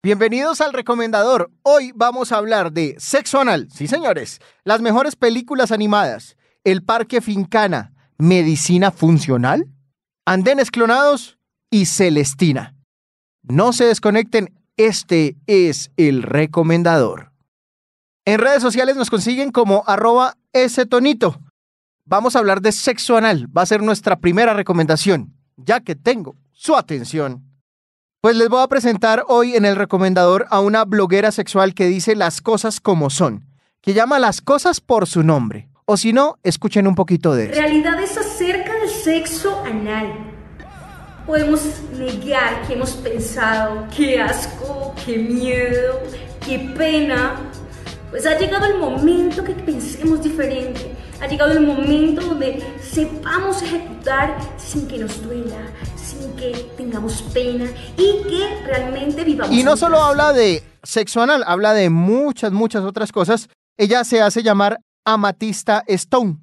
Bienvenidos al recomendador. Hoy vamos a hablar de Sexo Anal, sí señores, las mejores películas animadas, El Parque Fincana, Medicina Funcional, Andenes Clonados y Celestina. No se desconecten, este es el recomendador. En redes sociales nos consiguen como arroba ese tonito. Vamos a hablar de sexo anal, va a ser nuestra primera recomendación, ya que tengo su atención. Pues les voy a presentar hoy en el recomendador a una bloguera sexual que dice las cosas como son, que llama las cosas por su nombre. O si no, escuchen un poquito de eso. Realidad es acerca del sexo anal. Podemos negar que hemos pensado, qué asco, qué miedo, qué pena. Pues ha llegado el momento que pensemos diferente. Ha llegado el momento donde sepamos ejecutar sin que nos duela, que tengamos pena y que realmente vivamos. Y no solo habla de sexo anal, habla de muchas, muchas otras cosas. Ella se hace llamar Amatista Stone.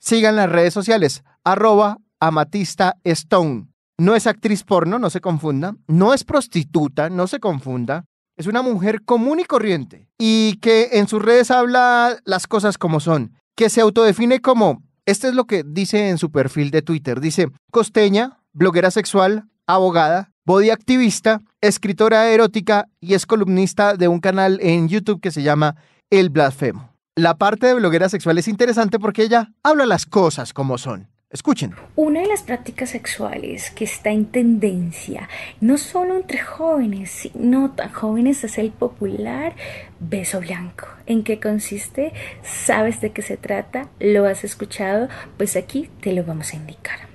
Sigan las redes sociales, arroba Amatista Stone. No es actriz porno, no se confunda. No es prostituta, no se confunda. Es una mujer común y corriente y que en sus redes habla las cosas como son, que se autodefine como, este es lo que dice en su perfil de Twitter, dice, costeña, bloguera sexual, abogada, body activista, escritora erótica y es columnista de un canal en YouTube que se llama El Blasfemo. La parte de bloguera sexual es interesante porque ella habla las cosas como son. Escuchen. Una de las prácticas sexuales que está en tendencia, no solo entre jóvenes, sino tan jóvenes, es el popular beso blanco. ¿En qué consiste? ¿Sabes de qué se trata? ¿Lo has escuchado? Pues aquí te lo vamos a indicar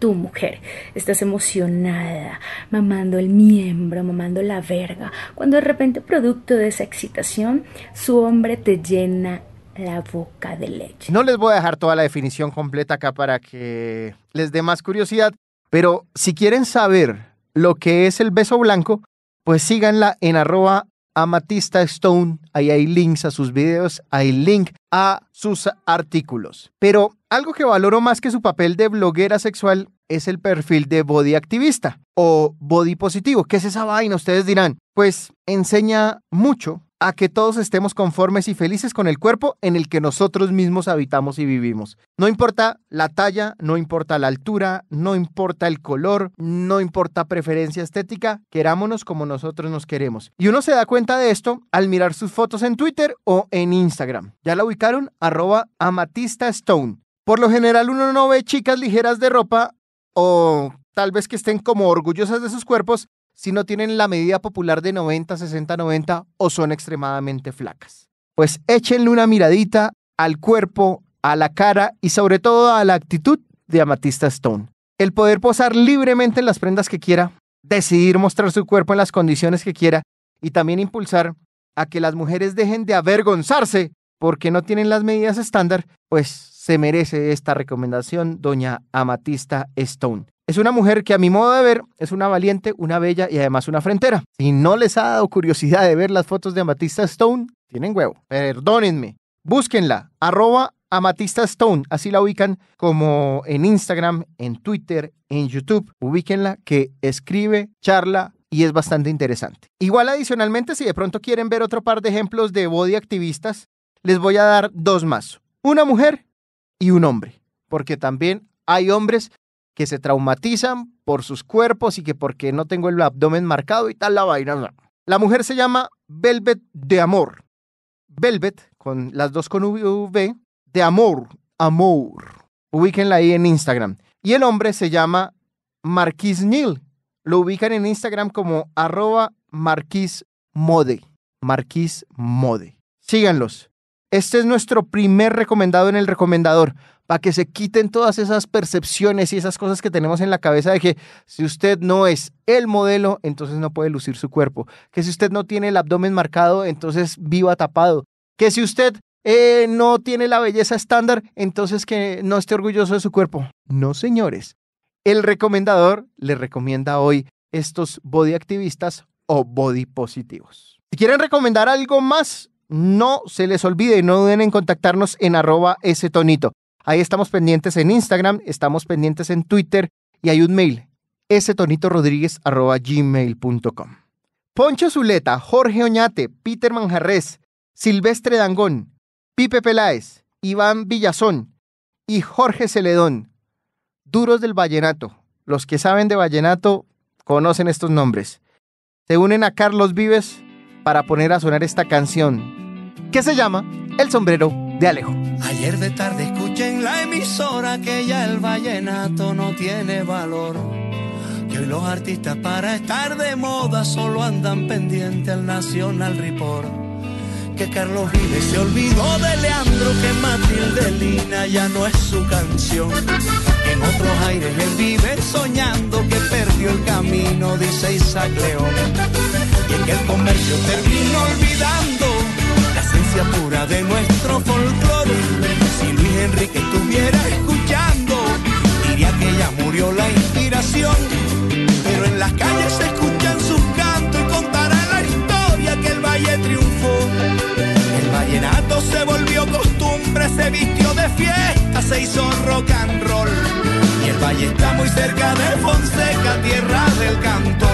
tu mujer estás emocionada, mamando el miembro, mamando la verga, cuando de repente producto de esa excitación, su hombre te llena la boca de leche. No les voy a dejar toda la definición completa acá para que les dé más curiosidad, pero si quieren saber lo que es el beso blanco, pues síganla en arroba Amatista Stone, ahí hay links a sus videos, hay link a sus artículos. Pero algo que valoro más que su papel de bloguera sexual es el perfil de body activista o body positivo. ¿Qué es esa vaina? Ustedes dirán, pues enseña mucho a que todos estemos conformes y felices con el cuerpo en el que nosotros mismos habitamos y vivimos. No importa la talla, no importa la altura, no importa el color, no importa preferencia estética, querámonos como nosotros nos queremos. Y uno se da cuenta de esto al mirar sus fotos en Twitter o en Instagram. ¿Ya la ubicaron? Arroba Amatista Stone. Por lo general uno no ve chicas ligeras de ropa o tal vez que estén como orgullosas de sus cuerpos, si no tienen la medida popular de 90, 60, 90 o son extremadamente flacas. Pues échenle una miradita al cuerpo, a la cara y sobre todo a la actitud de Amatista Stone. El poder posar libremente en las prendas que quiera, decidir mostrar su cuerpo en las condiciones que quiera y también impulsar a que las mujeres dejen de avergonzarse porque no tienen las medidas estándar, pues se merece esta recomendación, doña Amatista Stone. Es una mujer que a mi modo de ver es una valiente, una bella y además una frentera. Si no les ha dado curiosidad de ver las fotos de Amatista Stone, tienen huevo. Perdónenme. Búsquenla, arroba Amatista Stone, así la ubican como en Instagram, en Twitter, en YouTube. Ubíquenla que escribe, charla y es bastante interesante. Igual adicionalmente, si de pronto quieren ver otro par de ejemplos de body activistas, les voy a dar dos más. Una mujer y un hombre, porque también hay hombres que se traumatizan por sus cuerpos y que porque no tengo el abdomen marcado y tal la vaina. La mujer se llama Velvet de Amor. Velvet, con las dos con V, de Amor, Amor. Ubíquenla ahí en Instagram. Y el hombre se llama Marquis Neil. Lo ubican en Instagram como arroba Marquis Mode. Marquis Mode. Síganlos. Este es nuestro primer recomendado en el recomendador para que se quiten todas esas percepciones y esas cosas que tenemos en la cabeza de que si usted no es el modelo, entonces no puede lucir su cuerpo. Que si usted no tiene el abdomen marcado, entonces viva tapado. Que si usted eh, no tiene la belleza estándar, entonces que no esté orgulloso de su cuerpo. No, señores. El recomendador le recomienda hoy estos body activistas o body positivos. Si quieren recomendar algo más, no se les olvide, no duden en contactarnos en arroba ese tonito. Ahí estamos pendientes en Instagram, estamos pendientes en Twitter y hay un mail, gmail.com. Poncho Zuleta, Jorge Oñate, Peter Manjarres, Silvestre Dangón, Pipe Peláez, Iván Villazón y Jorge Celedón. Duros del Vallenato. Los que saben de Vallenato conocen estos nombres. Se unen a Carlos Vives para poner a sonar esta canción que se llama El sombrero de Alejo. Ayer de tarde escuché en la emisora que ya el vallenato no tiene valor. Que hoy los artistas para estar de moda solo andan pendiente al Nacional Report. Que Carlos Vives se olvidó de Leandro, que Matilde Lina ya no es su canción. En otros aires él vive soñando que perdió el camino, dice Isaac León. Y en que el comercio terminó olvidando la esencia pura de nuestro folclore. Si Luis Enrique estuviera escuchando, diría que ya murió la inspiración. Pero en las calles se escuchan sus cantos y contará la historia que el valle triunfó. Se volvió costumbre, se vistió de fiesta, se hizo rock and roll. Y el valle está muy cerca de Fonseca, tierra del cantor.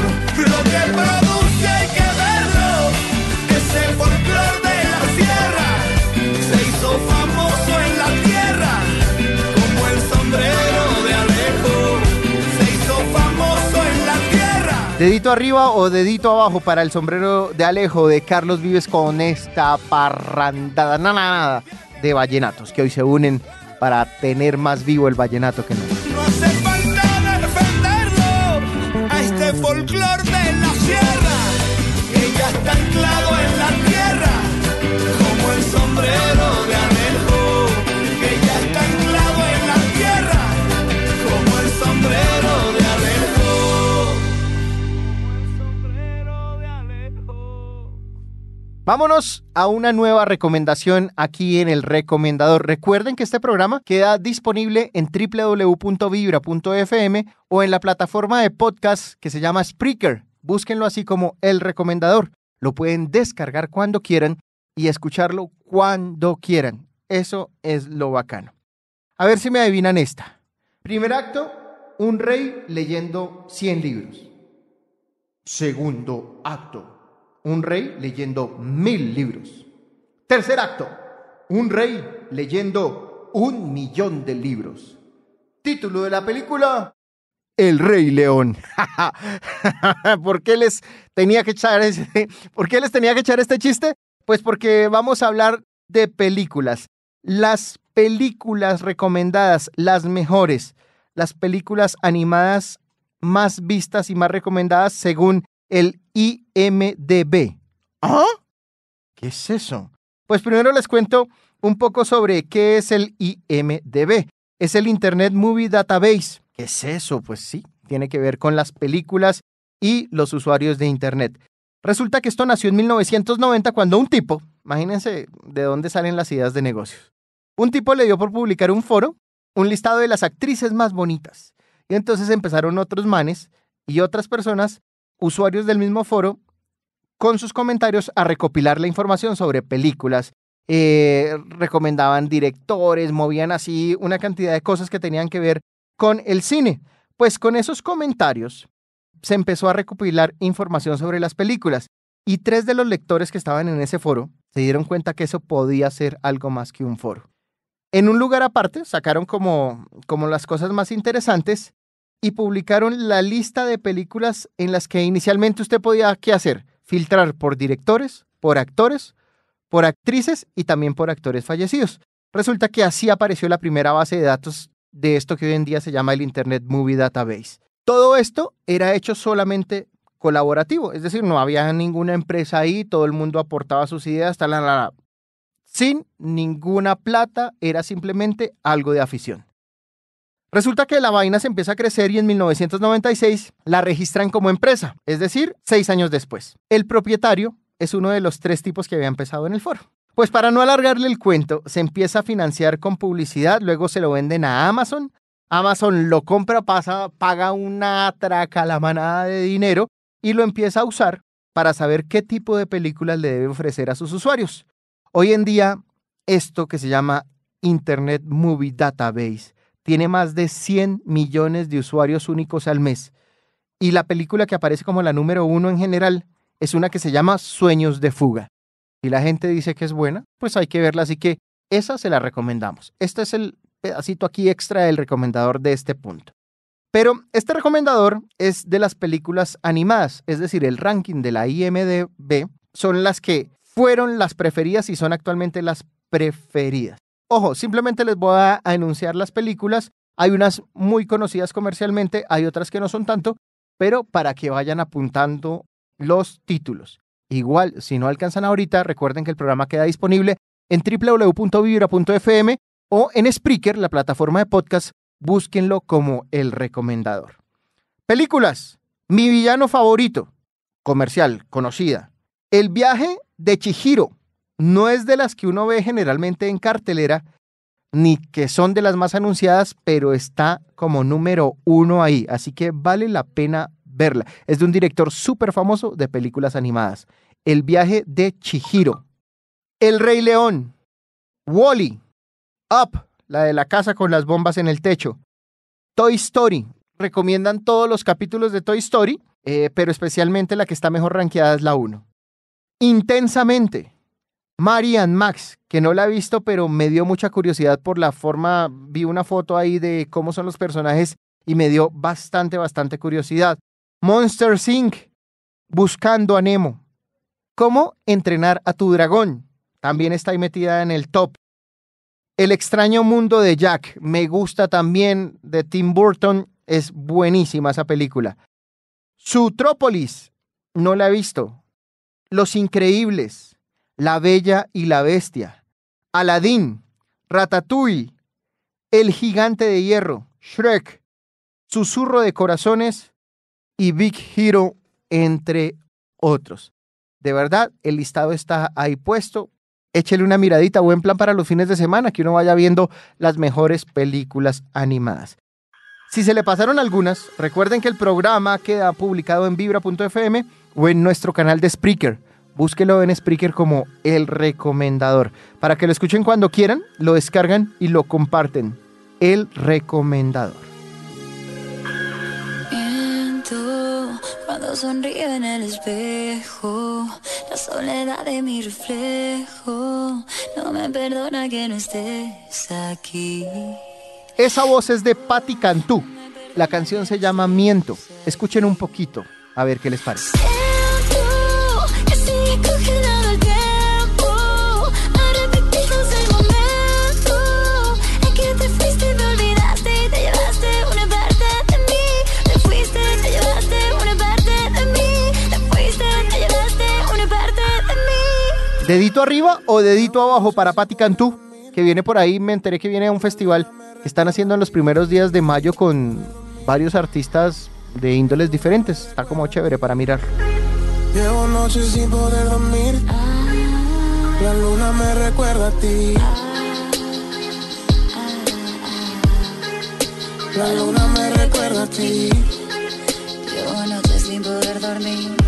Dedito arriba o dedito abajo para el sombrero de Alejo de Carlos Vives con esta parrandada nada, nada de vallenatos que hoy se unen para tener más vivo el vallenato que nunca. Vámonos a una nueva recomendación aquí en el recomendador. Recuerden que este programa queda disponible en www.vibra.fm o en la plataforma de podcast que se llama Spreaker. Búsquenlo así como el recomendador. Lo pueden descargar cuando quieran y escucharlo cuando quieran. Eso es lo bacano. A ver si me adivinan esta. Primer acto, un rey leyendo 100 libros. Segundo acto, un rey leyendo mil libros. Tercer acto, un rey leyendo un millón de libros. Título de la película, El Rey León. ¿Por qué les tenía que echar ese, ¿Por qué les tenía que echar este chiste? Pues porque vamos a hablar de películas. Las películas recomendadas, las mejores, las películas animadas más vistas y más recomendadas según el IMDB. ¿Ah? ¿Qué es eso? Pues primero les cuento un poco sobre qué es el IMDB. Es el Internet Movie Database. ¿Qué es eso? Pues sí, tiene que ver con las películas y los usuarios de Internet. Resulta que esto nació en 1990 cuando un tipo, imagínense de dónde salen las ideas de negocios, un tipo le dio por publicar un foro, un listado de las actrices más bonitas. Y entonces empezaron otros manes y otras personas, usuarios del mismo foro, con sus comentarios a recopilar la información sobre películas. Eh, recomendaban directores, movían así una cantidad de cosas que tenían que ver con el cine. Pues con esos comentarios se empezó a recopilar información sobre las películas y tres de los lectores que estaban en ese foro se dieron cuenta que eso podía ser algo más que un foro. En un lugar aparte sacaron como, como las cosas más interesantes y publicaron la lista de películas en las que inicialmente usted podía qué hacer, filtrar por directores, por actores, por actrices y también por actores fallecidos. Resulta que así apareció la primera base de datos de esto que hoy en día se llama el Internet Movie Database. Todo esto era hecho solamente colaborativo, es decir, no había ninguna empresa ahí, todo el mundo aportaba sus ideas, tal, sin ninguna plata, era simplemente algo de afición. Resulta que la vaina se empieza a crecer y en 1996 la registran como empresa, es decir, seis años después. El propietario es uno de los tres tipos que había empezado en el foro. Pues para no alargarle el cuento, se empieza a financiar con publicidad, luego se lo venden a Amazon, Amazon lo compra, pasa, paga una traca a la manada de dinero y lo empieza a usar para saber qué tipo de películas le debe ofrecer a sus usuarios. Hoy en día, esto que se llama Internet Movie Database tiene más de 100 millones de usuarios únicos al mes. Y la película que aparece como la número uno en general es una que se llama Sueños de Fuga. Y la gente dice que es buena, pues hay que verla, así que esa se la recomendamos. Este es el pedacito aquí extra del recomendador de este punto. Pero este recomendador es de las películas animadas, es decir, el ranking de la IMDB son las que fueron las preferidas y son actualmente las preferidas. Ojo, simplemente les voy a anunciar las películas. Hay unas muy conocidas comercialmente, hay otras que no son tanto, pero para que vayan apuntando los títulos. Igual, si no alcanzan ahorita, recuerden que el programa queda disponible en www.vibra.fm o en Spreaker, la plataforma de podcast, búsquenlo como el recomendador. Películas. Mi villano favorito. Comercial, conocida. El viaje de Chihiro. No es de las que uno ve generalmente en cartelera, ni que son de las más anunciadas, pero está como número uno ahí. Así que vale la pena verla. Es de un director súper famoso de películas animadas. El viaje de Chihiro. El Rey León. Wally. Up, la de la casa con las bombas en el techo. Toy Story. Recomiendan todos los capítulos de Toy Story, eh, pero especialmente la que está mejor rankeada es la 1. Intensamente. Marian Max, que no la he visto, pero me dio mucha curiosidad por la forma, vi una foto ahí de cómo son los personajes y me dio bastante, bastante curiosidad. Monster Inc. Buscando a Nemo. ¿Cómo entrenar a tu dragón? También está ahí metida en el top. El extraño mundo de Jack. Me gusta también de Tim Burton. Es buenísima esa película. Sutrópolis. No la he visto. Los Increíbles. La Bella y la Bestia. Aladdin. Ratatouille. El Gigante de Hierro. Shrek. Susurro de Corazones y Big Hero, entre otros. De verdad, el listado está ahí puesto. Échele una miradita, buen plan para los fines de semana, que uno vaya viendo las mejores películas animadas. Si se le pasaron algunas, recuerden que el programa queda publicado en vibra.fm o en nuestro canal de Spreaker. Búsquelo en Spreaker como El Recomendador. Para que lo escuchen cuando quieran, lo descargan y lo comparten. El Recomendador. Cuando sonrío en el espejo, la soledad de mi reflejo no me perdona que no estés aquí. Esa voz es de Patti Cantú. La canción se llama Miento. Escuchen un poquito, a ver qué les parece. ¿Dedito arriba o dedito abajo para Patti Cantú? Que viene por ahí, me enteré que viene a un festival que están haciendo en los primeros días de mayo con varios artistas de índoles diferentes. Está como chévere para mirar. Llevo noches sin poder dormir. La luna me recuerda a ti. La luna me recuerda a ti. Llevo noches sin poder dormir.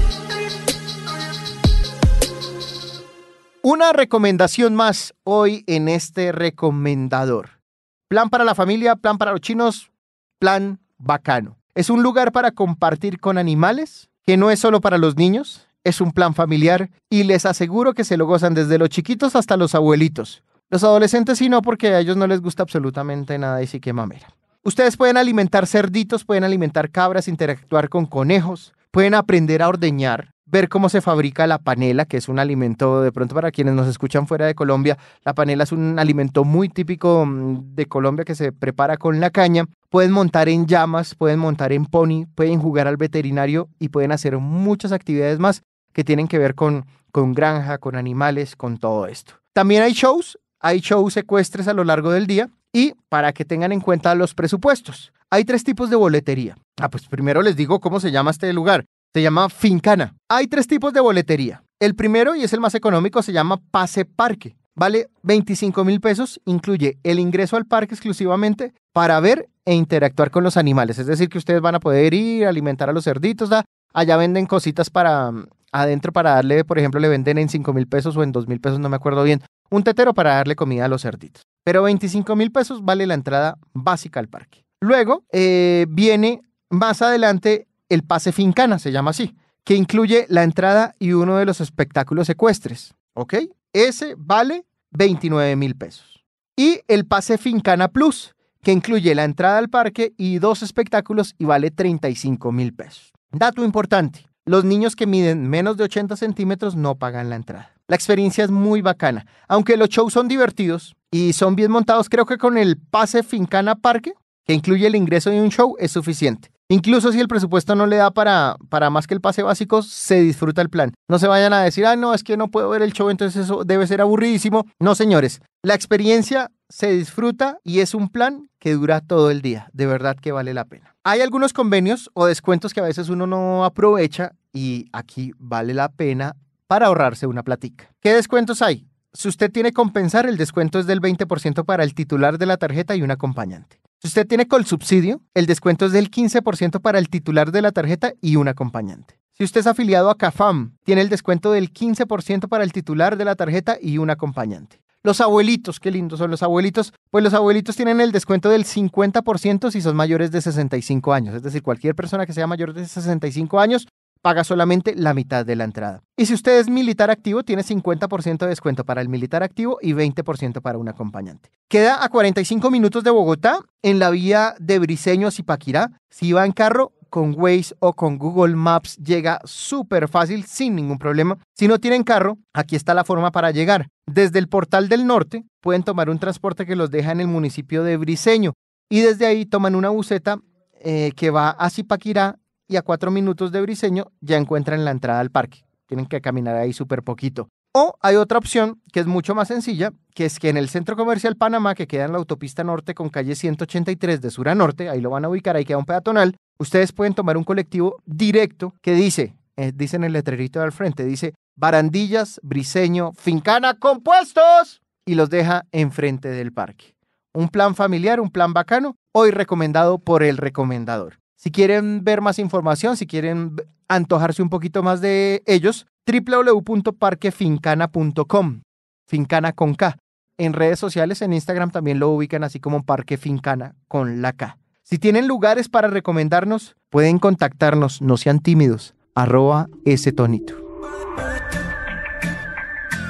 Una recomendación más hoy en este recomendador. Plan para la familia, plan para los chinos, plan bacano. Es un lugar para compartir con animales, que no es solo para los niños, es un plan familiar y les aseguro que se lo gozan desde los chiquitos hasta los abuelitos. Los adolescentes sí no, porque a ellos no les gusta absolutamente nada y sí que mamera. Ustedes pueden alimentar cerditos, pueden alimentar cabras, interactuar con conejos, pueden aprender a ordeñar, ver cómo se fabrica la panela, que es un alimento, de pronto para quienes nos escuchan fuera de Colombia, la panela es un alimento muy típico mm, de Colombia que se prepara con la caña. Pueden montar en llamas, pueden montar en pony, pueden jugar al veterinario y pueden hacer muchas actividades más que tienen que ver con, con granja, con animales, con todo esto. También hay shows, hay shows secuestres a lo largo del día y para que tengan en cuenta los presupuestos. Hay tres tipos de boletería. Ah, pues primero les digo cómo se llama este lugar. Se llama Fincana. Hay tres tipos de boletería. El primero, y es el más económico, se llama Pase Parque. Vale 25 mil pesos, incluye el ingreso al parque exclusivamente para ver e interactuar con los animales. Es decir, que ustedes van a poder ir, alimentar a los cerditos. Allá venden cositas para mm, adentro para darle, por ejemplo, le venden en 5 mil pesos o en 2 mil pesos, no me acuerdo bien, un tetero para darle comida a los cerditos. Pero 25 mil pesos vale la entrada básica al parque. Luego eh, viene más adelante el pase fincana, se llama así, que incluye la entrada y uno de los espectáculos ecuestres. ¿Ok? Ese vale 29 mil pesos. Y el pase Fincana Plus, que incluye la entrada al parque y dos espectáculos y vale 35 mil pesos. Dato importante, los niños que miden menos de 80 centímetros no pagan la entrada. La experiencia es muy bacana, aunque los shows son divertidos y son bien montados, creo que con el pase Fincana Parque, que incluye el ingreso de un show, es suficiente. Incluso si el presupuesto no le da para, para más que el pase básico, se disfruta el plan. No se vayan a decir, ah, no, es que no puedo ver el show, entonces eso debe ser aburridísimo. No, señores, la experiencia se disfruta y es un plan que dura todo el día. De verdad que vale la pena. Hay algunos convenios o descuentos que a veces uno no aprovecha y aquí vale la pena para ahorrarse una platica. ¿Qué descuentos hay? Si usted tiene compensar, el descuento es del 20% para el titular de la tarjeta y un acompañante. Si usted tiene subsidio, el descuento es del 15% para el titular de la tarjeta y un acompañante. Si usted es afiliado a CAFAM, tiene el descuento del 15% para el titular de la tarjeta y un acompañante. Los abuelitos, qué lindos son los abuelitos. Pues los abuelitos tienen el descuento del 50% si son mayores de 65 años. Es decir, cualquier persona que sea mayor de 65 años paga solamente la mitad de la entrada. Y si usted es militar activo, tiene 50% de descuento para el militar activo y 20% para un acompañante. Queda a 45 minutos de Bogotá, en la vía de Briseño a Zipaquirá. Si va en carro, con Waze o con Google Maps llega súper fácil, sin ningún problema. Si no tienen carro, aquí está la forma para llegar. Desde el portal del norte pueden tomar un transporte que los deja en el municipio de Briseño y desde ahí toman una buseta eh, que va a Zipaquirá y a cuatro minutos de Briseño ya encuentran la entrada al parque. Tienen que caminar ahí súper poquito. O hay otra opción que es mucho más sencilla, que es que en el Centro Comercial Panamá, que queda en la autopista norte con calle 183 de sur a norte, ahí lo van a ubicar, ahí queda un peatonal, ustedes pueden tomar un colectivo directo que dice, eh, en el letrerito al frente, dice Barandillas, Briseño, Fincana, compuestos, y los deja enfrente del parque. Un plan familiar, un plan bacano, hoy recomendado por el recomendador. Si quieren ver más información, si quieren antojarse un poquito más de ellos, www.parquefincana.com, Fincana con K. En redes sociales, en Instagram también lo ubican así como Parque Fincana con la K. Si tienen lugares para recomendarnos, pueden contactarnos, no sean tímidos, arroba ese tonito.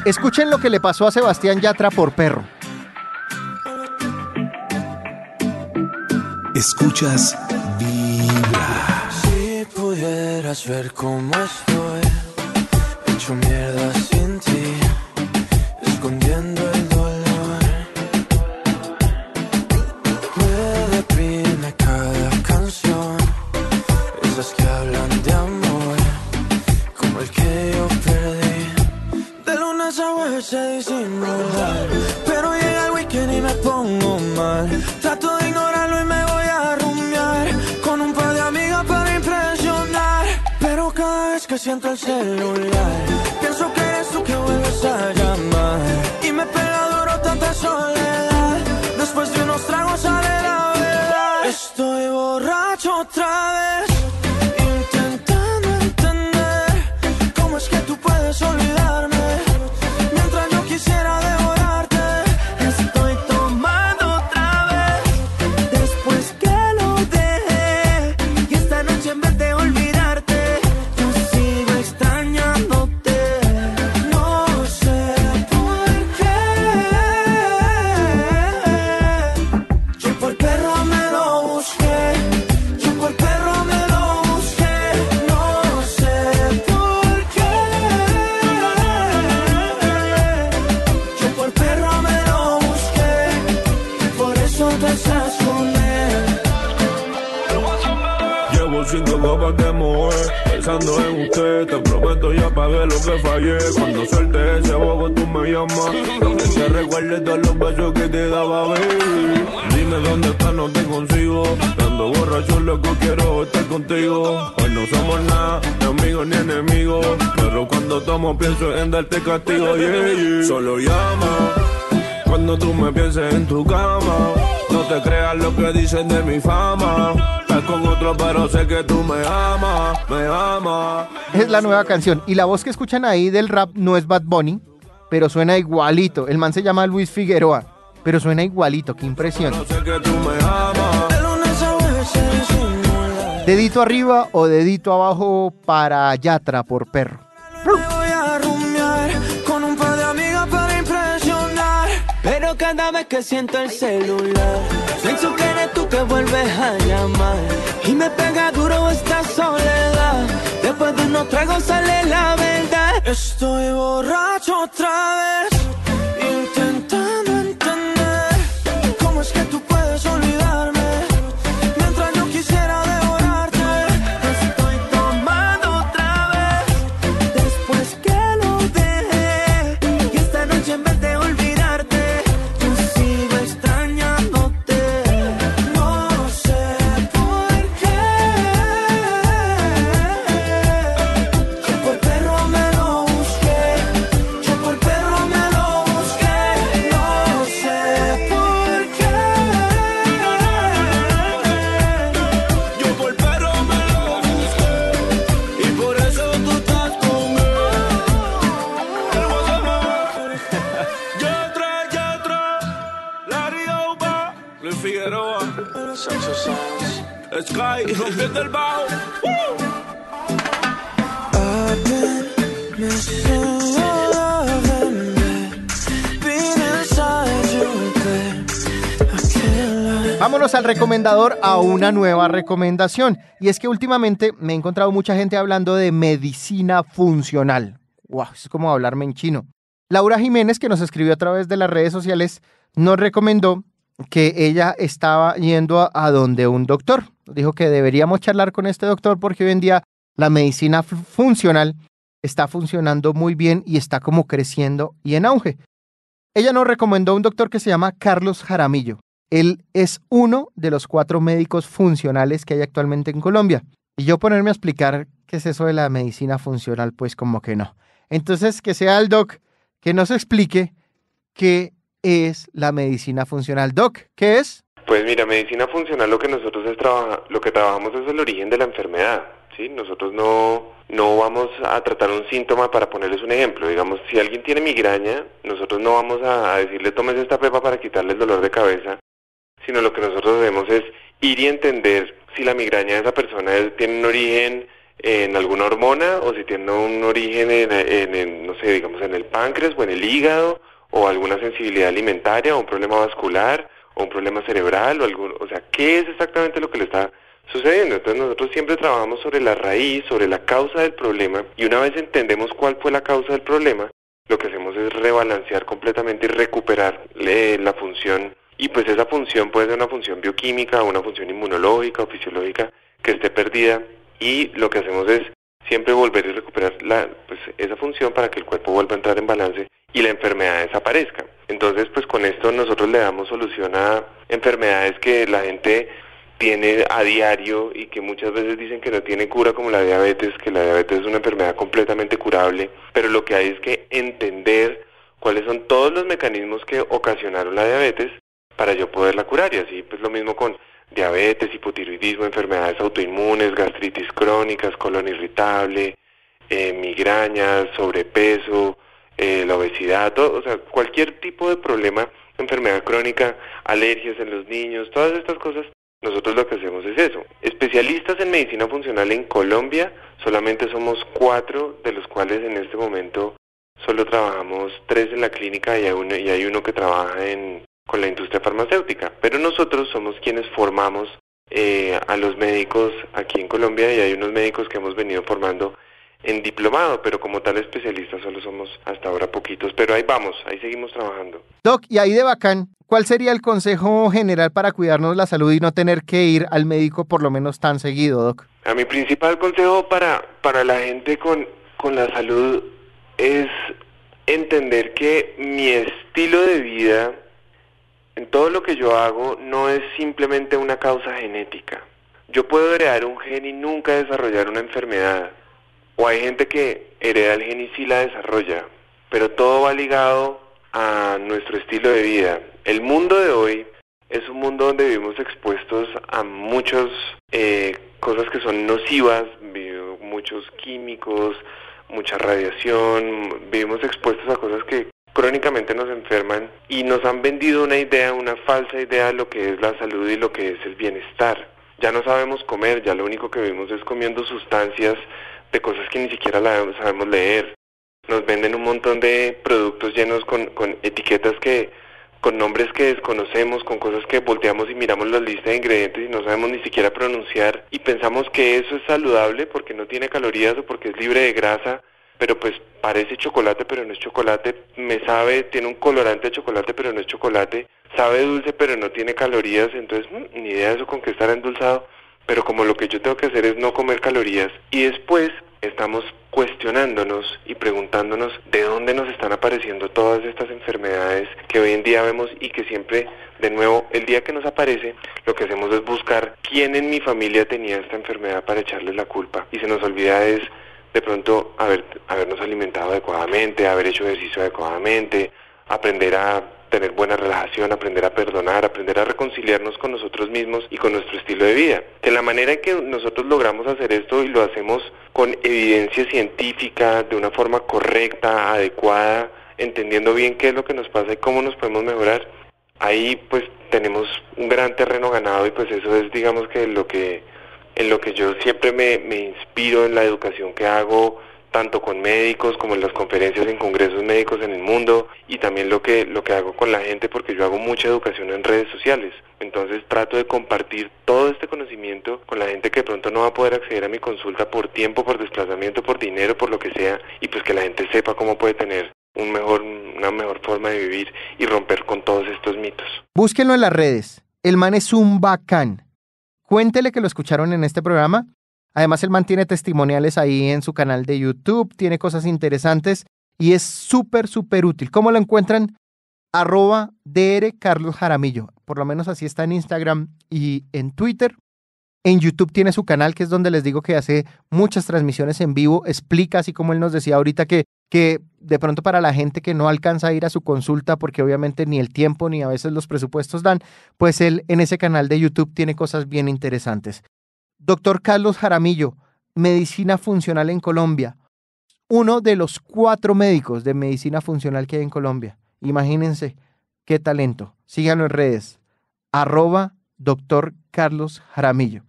Escuchen lo que le pasó a Sebastián Yatra por perro. Escuchas si pudieras ver cómo estoy, hecho mierda sin ti, escondiendo el dolor. Me deprime cada canción, esas que hablan de amor, como el que yo perdí. De lunes a jueves se disimular, pero llega el weekend y me pongo mal. Trato de siento el celular, pienso que eres tú que vuelves a llamar. Y me pega duro tanta soledad. Después de unos tragos sale la verdad. Estoy borracho otra vez. Pagué lo que fallé. Cuando suelte ese bobo, tú me llamas. Donde te recuerdes todos los besos que te daba, baby. Dime dónde estás, no te consigo. Dando borracho, loco, quiero estar contigo. Hoy no somos nada, ni amigos ni enemigos. Pero cuando tomo, pienso en darte castigo, yeah. Solo llama. Cuando tú me pienses en tu cama, no te creas lo que dicen de mi fama. Estás con otro, pero sé que tú me amas, me amas. Es la nueva canción. Y la voz que escuchan ahí del rap no es Bad Bunny, pero suena igualito. El man se llama Luis Figueroa, pero suena igualito. Qué impresión. Sé que tú me amas. Se disimula. Dedito arriba o dedito abajo para Yatra por perro. Me voy a rumiar con un par de amigas para impresionar. Pero cada vez que siento el celular, pienso que eres tú que vuelves a llamar. Y me pega duro esta soledad. Después de unos tragos sale la verdad. Estoy borracho otra vez. Intentando entender cómo es que tú Al recomendador a una nueva recomendación. Y es que últimamente me he encontrado mucha gente hablando de medicina funcional. Wow, es como hablarme en chino. Laura Jiménez, que nos escribió a través de las redes sociales, nos recomendó que ella estaba yendo a, a donde un doctor. Dijo que deberíamos charlar con este doctor porque hoy en día la medicina fu- funcional está funcionando muy bien y está como creciendo y en auge. Ella nos recomendó un doctor que se llama Carlos Jaramillo. Él es uno de los cuatro médicos funcionales que hay actualmente en Colombia. Y yo ponerme a explicar qué es eso de la medicina funcional, pues como que no. Entonces, que sea el doc que nos explique qué es la medicina funcional. Doc, ¿qué es? Pues mira, medicina funcional lo que nosotros es trabaja, lo que trabajamos es el origen de la enfermedad, ¿sí? Nosotros no no vamos a tratar un síntoma para ponerles un ejemplo. Digamos, si alguien tiene migraña, nosotros no vamos a, a decirle tomes esta pepa para quitarle el dolor de cabeza, sino lo que nosotros hacemos es ir y entender si la migraña de esa persona tiene un origen en alguna hormona o si tiene un origen en, en- en, no sé, digamos en el páncreas o en el hígado o alguna sensibilidad alimentaria o un problema vascular o un problema cerebral o algún, o sea, ¿qué es exactamente lo que le está sucediendo? Entonces nosotros siempre trabajamos sobre la raíz, sobre la causa del problema y una vez entendemos cuál fue la causa del problema, lo que hacemos es rebalancear completamente y recuperar eh, la función y pues esa función puede ser una función bioquímica, una función inmunológica o fisiológica que esté perdida y lo que hacemos es siempre volver y recuperar la, pues, esa función para que el cuerpo vuelva a entrar en balance y la enfermedad desaparezca. Entonces, pues con esto nosotros le damos solución a enfermedades que la gente tiene a diario y que muchas veces dicen que no tiene cura como la diabetes, que la diabetes es una enfermedad completamente curable, pero lo que hay es que entender cuáles son todos los mecanismos que ocasionaron la diabetes para yo poderla curar y así pues lo mismo con diabetes, hipotiroidismo, enfermedades autoinmunes, gastritis crónicas, colon irritable, eh, migrañas, sobrepeso, eh, la obesidad, todo, o sea, cualquier tipo de problema, enfermedad crónica, alergias en los niños, todas estas cosas, nosotros lo que hacemos es eso. Especialistas en medicina funcional en Colombia, solamente somos cuatro, de los cuales en este momento solo trabajamos tres en la clínica y hay uno, y hay uno que trabaja en, con la industria farmacéutica. Pero nosotros somos quienes formamos eh, a los médicos aquí en Colombia y hay unos médicos que hemos venido formando en diplomado, pero como tal especialistas solo somos hasta ahora poquitos, pero ahí vamos, ahí seguimos trabajando. Doc, y ahí de bacán, ¿cuál sería el consejo general para cuidarnos la salud y no tener que ir al médico por lo menos tan seguido, Doc? A mi principal consejo para, para la gente con, con la salud es entender que mi estilo de vida, en todo lo que yo hago, no es simplemente una causa genética. Yo puedo heredar un gen y nunca desarrollar una enfermedad. O hay gente que hereda el gen y sí la desarrolla. Pero todo va ligado a nuestro estilo de vida. El mundo de hoy es un mundo donde vivimos expuestos a muchas eh, cosas que son nocivas, muchos químicos, mucha radiación, vivimos expuestos a cosas que crónicamente nos enferman y nos han vendido una idea, una falsa idea de lo que es la salud y lo que es el bienestar. ya no sabemos comer, ya lo único que vivimos es comiendo sustancias de cosas que ni siquiera sabemos leer. Nos venden un montón de productos llenos con, con etiquetas que con nombres que desconocemos, con cosas que volteamos y miramos la lista de ingredientes y no sabemos ni siquiera pronunciar y pensamos que eso es saludable porque no tiene calorías o porque es libre de grasa, pero pues parece chocolate pero no es chocolate, me sabe, tiene un colorante de chocolate pero no es chocolate, sabe dulce pero no tiene calorías, entonces mm, ni idea de eso con que estará endulzado, pero como lo que yo tengo que hacer es no comer calorías y después estamos cuestionándonos y preguntándonos de dónde nos están apareciendo todas estas enfermedades que hoy en día vemos y que siempre, de nuevo, el día que nos aparece, lo que hacemos es buscar quién en mi familia tenía esta enfermedad para echarles la culpa. Y se nos olvida es de pronto haber, habernos alimentado adecuadamente, haber hecho ejercicio adecuadamente, aprender a tener buena relación, aprender a perdonar, aprender a reconciliarnos con nosotros mismos y con nuestro estilo de vida. De la manera en que nosotros logramos hacer esto y lo hacemos con evidencia científica, de una forma correcta, adecuada, entendiendo bien qué es lo que nos pasa y cómo nos podemos mejorar, ahí pues tenemos un gran terreno ganado y pues eso es digamos que lo que en lo que yo siempre me, me inspiro en la educación que hago tanto con médicos como en las conferencias en congresos médicos en el mundo y también lo que lo que hago con la gente porque yo hago mucha educación en redes sociales. Entonces trato de compartir todo este conocimiento con la gente que pronto no va a poder acceder a mi consulta por tiempo, por desplazamiento, por dinero, por lo que sea y pues que la gente sepa cómo puede tener un mejor una mejor forma de vivir y romper con todos estos mitos. Búsquenlo en las redes. El man es un bacán. Cuéntele que lo escucharon en este programa Además, él mantiene testimoniales ahí en su canal de YouTube, tiene cosas interesantes y es súper, súper útil. ¿Cómo lo encuentran? Arroba DR Carlos Jaramillo. Por lo menos así está en Instagram y en Twitter. En YouTube tiene su canal, que es donde les digo que hace muchas transmisiones en vivo, explica, así como él nos decía ahorita, que, que de pronto para la gente que no alcanza a ir a su consulta, porque obviamente ni el tiempo ni a veces los presupuestos dan, pues él en ese canal de YouTube tiene cosas bien interesantes. Doctor Carlos Jaramillo, Medicina Funcional en Colombia. Uno de los cuatro médicos de medicina funcional que hay en Colombia. Imagínense qué talento. Síganlo en redes. Arroba Doctor Carlos Jaramillo.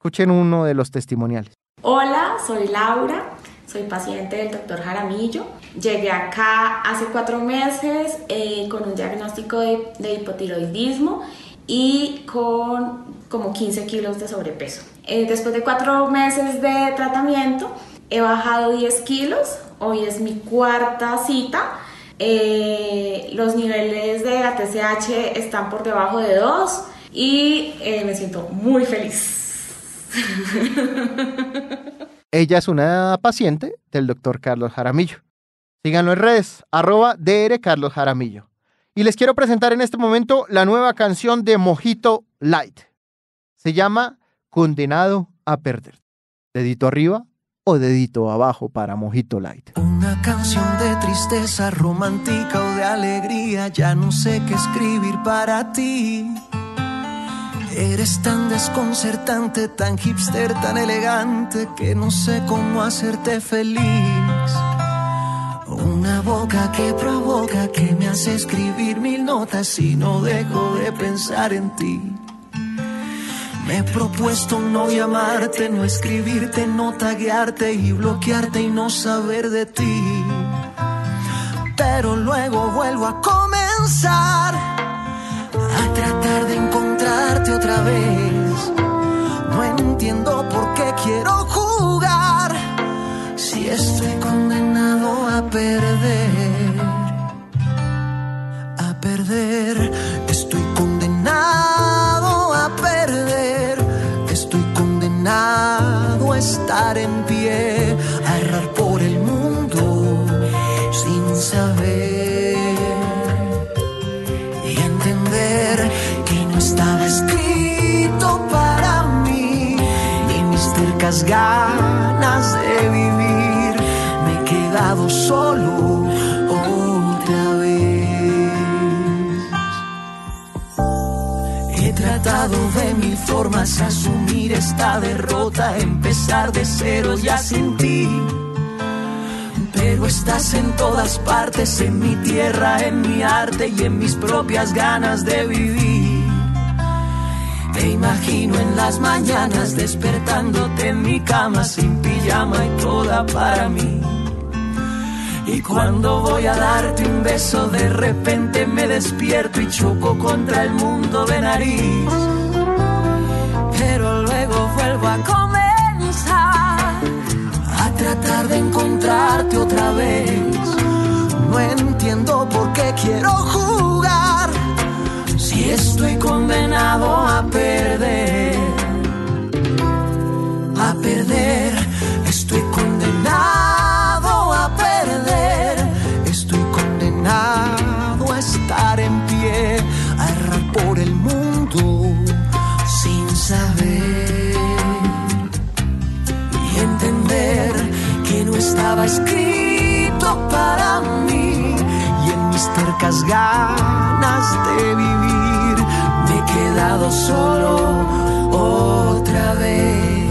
Escuchen uno de los testimoniales. Hola, soy Laura, soy paciente del doctor Jaramillo. Llegué acá hace cuatro meses eh, con un diagnóstico de, hipotiroidismo y con como 15 kilos de sobrepeso. Eh, después de cuatro meses de tratamiento, he bajado 10 kilos. Hoy es mi cuarta cita. Eh, los niveles de la TSH están por debajo de 2 y me siento muy feliz. Ella es una paciente del doctor Carlos Jaramillo. Síganlo en redes, arroba DR Carlos Jaramillo. Y les quiero presentar en este momento la nueva canción de Mojito Light. Se llama Condenado a Perder. Dedito arriba o dedito abajo para Mojito Light. Una canción de tristeza romántica o de alegría, ya no sé qué escribir para ti. Eres tan desconcertante, tan hipster, tan elegante, que no sé cómo hacerte feliz. Una boca que provoca, que me hace escribir mil notas y no dejo de pensar en ti. Me he propuesto no llamarte, no escribirte, no taguearte y bloquearte y no saber de ti. Pero luego vuelvo a comenzar a tratar de encontrarte otra vez. No entiendo por qué quiero jugar si estoy condenado a perder. A perder, estoy condenado a perder. Estoy condenado a estar en pie, ganas de vivir. Me he quedado solo otra vez. He tratado de mil formas asumir esta derrota, empezar de cero ya sin ti. Pero estás en todas partes, en mi tierra, en mi arte y en mis propias ganas de vivir. Te imagino en las mañanas despertándote en mi cama sin pijama y toda para mí. Y cuando voy a darte un beso, de repente me despierto y choco contra el mundo de nariz. Pero luego vuelvo a comenzar a tratar de encontrarte otra vez. No entiendo por qué quiero jugar si estoy condenado a perder. A perder, estoy condenado a perder. Estoy condenado a estar en pie, a errar por el mundo sin saber y entender que no estaba escrito para mí y en mis tercas ganas de vivir solo otra vez.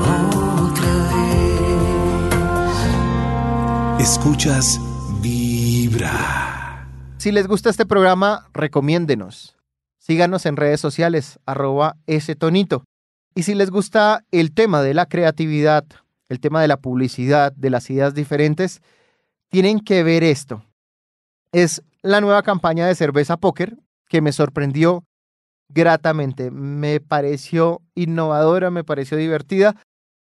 Otra vez. Escuchas Vibra. Si les gusta este programa, recomiéndenos. Síganos en redes sociales, arroba ese tonito. Y si les gusta el tema de la creatividad, el tema de la publicidad, de las ideas diferentes, tienen que ver esto. Es la nueva campaña de cerveza póker que me sorprendió gratamente. Me pareció innovadora, me pareció divertida.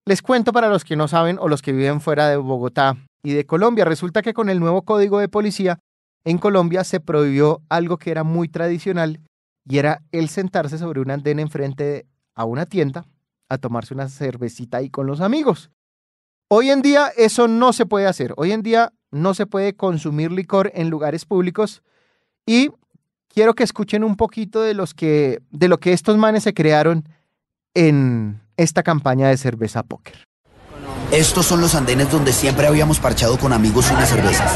Les cuento para los que no saben o los que viven fuera de Bogotá y de Colombia. Resulta que con el nuevo código de policía en Colombia se prohibió algo que era muy tradicional y era el sentarse sobre un andén enfrente a una tienda a tomarse una cervecita ahí con los amigos. Hoy en día eso no se puede hacer. Hoy en día no se puede consumir licor en lugares públicos y quiero que escuchen un poquito de los que de lo que estos manes se crearon en esta campaña de cerveza póker. Estos son los andenes donde siempre habíamos parchado con amigos unas cervezas.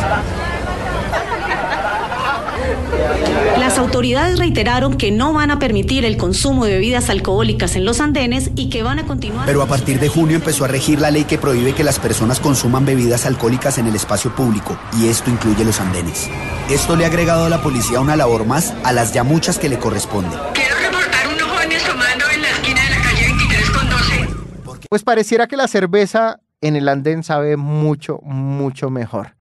Las autoridades reiteraron que no van a permitir el consumo de bebidas alcohólicas en los andenes y que van a continuar. Pero a partir de junio empezó a regir la ley que prohíbe que las personas consuman bebidas alcohólicas en el espacio público, y esto incluye los andenes. Esto le ha agregado a la policía una labor más a las ya muchas que le corresponde. Quiero reportar unos jóvenes tomando en la esquina de la calle 23 con 12. Pues pareciera que la cerveza en el andén sabe mucho, mucho mejor.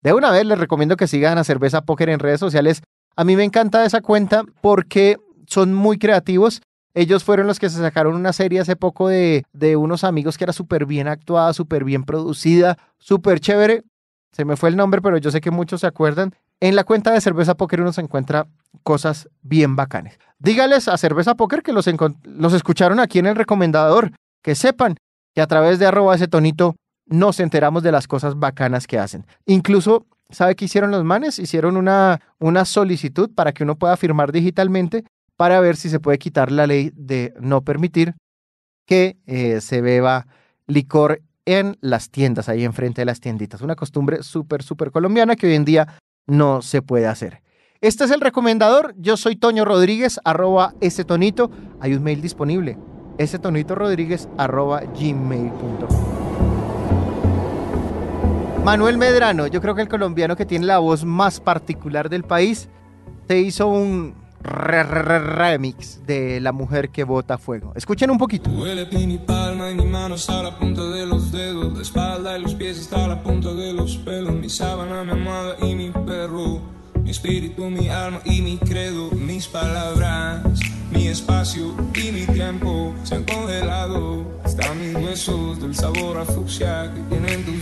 De una vez les recomiendo que sigan a Cerveza Póker en redes sociales. A mí me encanta esa cuenta porque son muy creativos. Ellos fueron los que se sacaron una serie hace poco de, de unos amigos que era súper bien actuada, súper bien producida, súper chévere. Se me fue el nombre, pero yo sé que muchos se acuerdan. En la cuenta de Cerveza Póker uno se encuentra cosas bien bacanes. Dígales a Cerveza Póker que los, los escucharon aquí en el recomendador. Que sepan que a través de arroba ese tonito nos enteramos de las cosas bacanas que hacen. Incluso, ¿sabe qué hicieron los manes? Hicieron una, una solicitud para que uno pueda firmar digitalmente para ver si se puede quitar la ley de no permitir que eh, se beba licor en las tiendas, ahí enfrente de las tienditas. Una costumbre súper, súper colombiana que hoy en día no se puede hacer. Este es el recomendador. Yo soy Toño Rodríguez, arroba ese tonito. Hay un mail disponible, ese tonito Rodríguez, arroba gmail.com. Manuel Medrano, yo creo que el colombiano que tiene la voz más particular del país, se hizo un re, re, re, remix de La mujer que bota fuego. Escuchen un poquito. Huele mi palma y mi mano está a la punta de los dedos, la espalda y los pies está a la punta de los pelos, mi sábana, mi amada y mi perro, mi espíritu, mi alma y mi credo, mis palabras, mi espacio y mi tiempo se han congelado. Están mis huesos del sabor a fucsia que tienen tus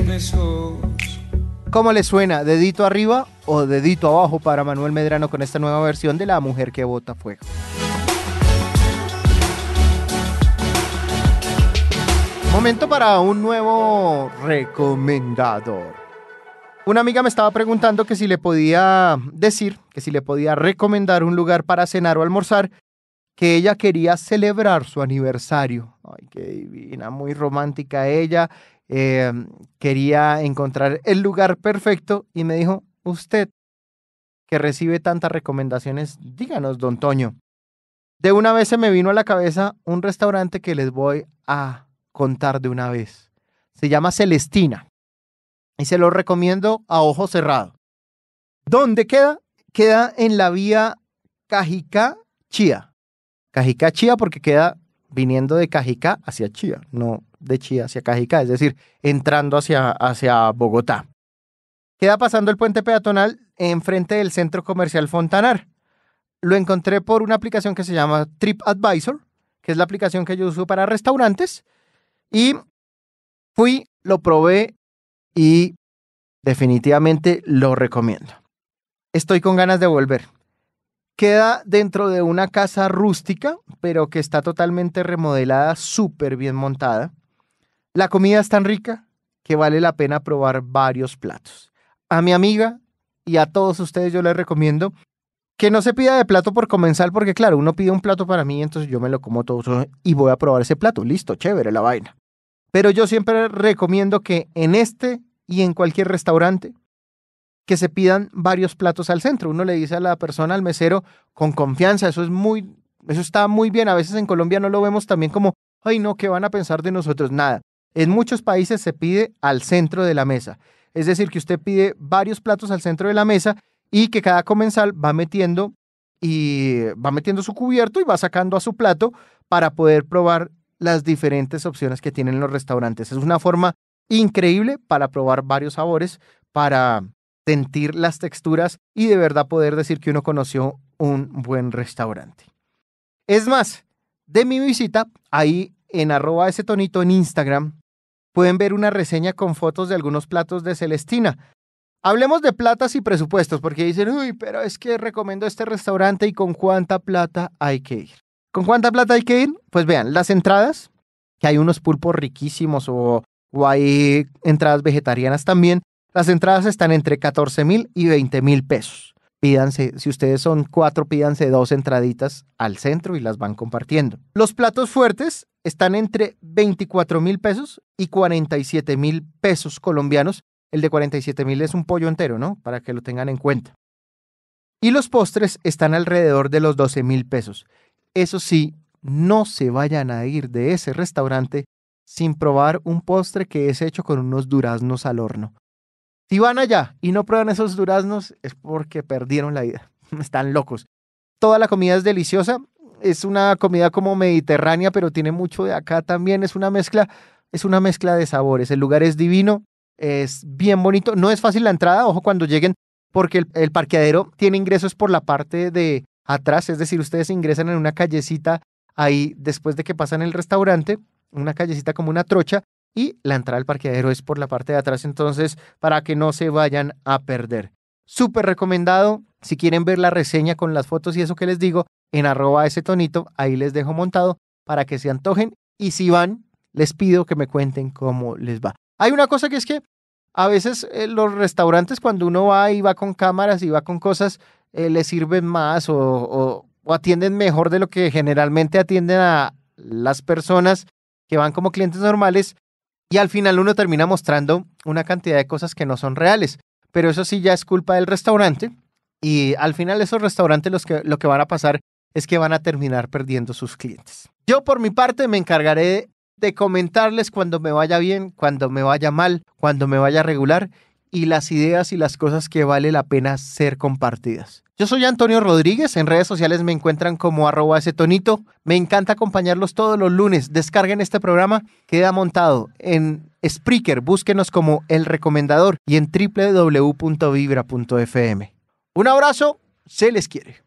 ¿Cómo le suena? ¿Dedito arriba o dedito abajo para Manuel Medrano con esta nueva versión de La mujer que bota fuego? Momento para un nuevo recomendador. Una amiga me estaba preguntando que si le podía decir, que si le podía recomendar un lugar para cenar o almorzar, que ella quería celebrar su aniversario. Ay, qué divina, muy romántica ella. Eh, quería encontrar el lugar perfecto y me dijo, usted que recibe tantas recomendaciones, díganos, don Toño. De una vez se me vino a la cabeza un restaurante que les voy a contar de una vez. Se llama Celestina y se lo recomiendo a ojo cerrado. ¿Dónde queda? Queda en la vía Cajicá Chía. Cajicá Chía porque queda viniendo de Cajicá hacia Chía, no de Chía hacia Cajicá, es decir, entrando hacia, hacia Bogotá. Queda pasando el puente peatonal enfrente del centro comercial Fontanar. Lo encontré por una aplicación que se llama TripAdvisor, que es la aplicación que yo uso para restaurantes. Y fui, lo probé y definitivamente lo recomiendo. Estoy con ganas de volver. Queda dentro de una casa rústica, pero que está totalmente remodelada, súper bien montada. La comida es tan rica que vale la pena probar varios platos. A mi amiga y a todos ustedes yo les recomiendo que no se pida de plato por comensal, porque claro, uno pide un plato para mí, entonces yo me lo como todo y voy a probar ese plato. Listo, chévere la vaina. Pero yo siempre recomiendo que en este y en cualquier restaurante que se pidan varios platos al centro. Uno le dice a la persona, al mesero, con confianza, eso es muy, eso está muy bien. A veces en Colombia no lo vemos también como, ay no, ¿qué van a pensar de nosotros? Nada. En muchos países se pide al centro de la mesa. Es decir, que usted pide varios platos al centro de la mesa y que cada comensal va metiendo y va metiendo su cubierto y va sacando a su plato para poder probar las diferentes opciones que tienen los restaurantes. Es una forma increíble para probar varios sabores, para sentir las texturas y de verdad poder decir que uno conoció un buen restaurante. Es más, de mi visita, ahí en arroba ese tonito en Instagram, pueden ver una reseña con fotos de algunos platos de Celestina. Hablemos de platas y presupuestos, porque dicen, uy, pero es que recomiendo este restaurante y con cuánta plata hay que ir. ¿Con cuánta plata hay que ir? Pues vean, las entradas, que hay unos pulpos riquísimos o, o hay entradas vegetarianas también, las entradas están entre 14 mil y 20 mil pesos. Pídanse, si ustedes son cuatro, pídanse dos entraditas al centro y las van compartiendo. Los platos fuertes están entre 24 mil pesos y 47 mil pesos colombianos. El de 47 mil es un pollo entero, ¿no? Para que lo tengan en cuenta. Y los postres están alrededor de los 12 mil pesos. Eso sí, no se vayan a ir de ese restaurante sin probar un postre que es hecho con unos duraznos al horno. Si van allá y no prueban esos duraznos, es porque perdieron la vida. Están locos. Toda la comida es deliciosa. Es una comida como mediterránea, pero tiene mucho de acá también. Es una mezcla, es una mezcla de sabores. El lugar es divino, es bien bonito. No es fácil la entrada, ojo cuando lleguen, porque el, el parqueadero tiene ingresos por la parte de atrás. Es decir, ustedes ingresan en una callecita ahí después de que pasan el restaurante, una callecita como una trocha, y la entrada al parqueadero es por la parte de atrás, entonces para que no se vayan a perder. Súper recomendado, si quieren ver la reseña con las fotos y eso que les digo, en arroba ese tonito, ahí les dejo montado para que se antojen y si van, les pido que me cuenten cómo les va. Hay una cosa que es que a veces eh, los restaurantes cuando uno va y va con cámaras y va con cosas, eh, les sirven más o, atienden mejor de lo que generalmente atienden a las personas que van como clientes normales y al final uno termina mostrando una cantidad de cosas que no son reales. Pero eso sí ya es culpa del restaurante. Y al final esos restaurantes los que, lo que van a pasar es que van a terminar perdiendo sus clientes. Yo por mi parte me encargaré de comentarles cuando me vaya bien, cuando me vaya mal, cuando me vaya regular y las ideas y las cosas que vale la pena ser compartidas. Yo soy Antonio Rodríguez, en redes sociales me encuentran como arroba ese tonito. Me encanta acompañarlos todos los lunes. Descarguen este programa, queda montado en Spreaker, búsquenos como El Recomendador y en www.vibra.fm. Un abrazo, se les quiere.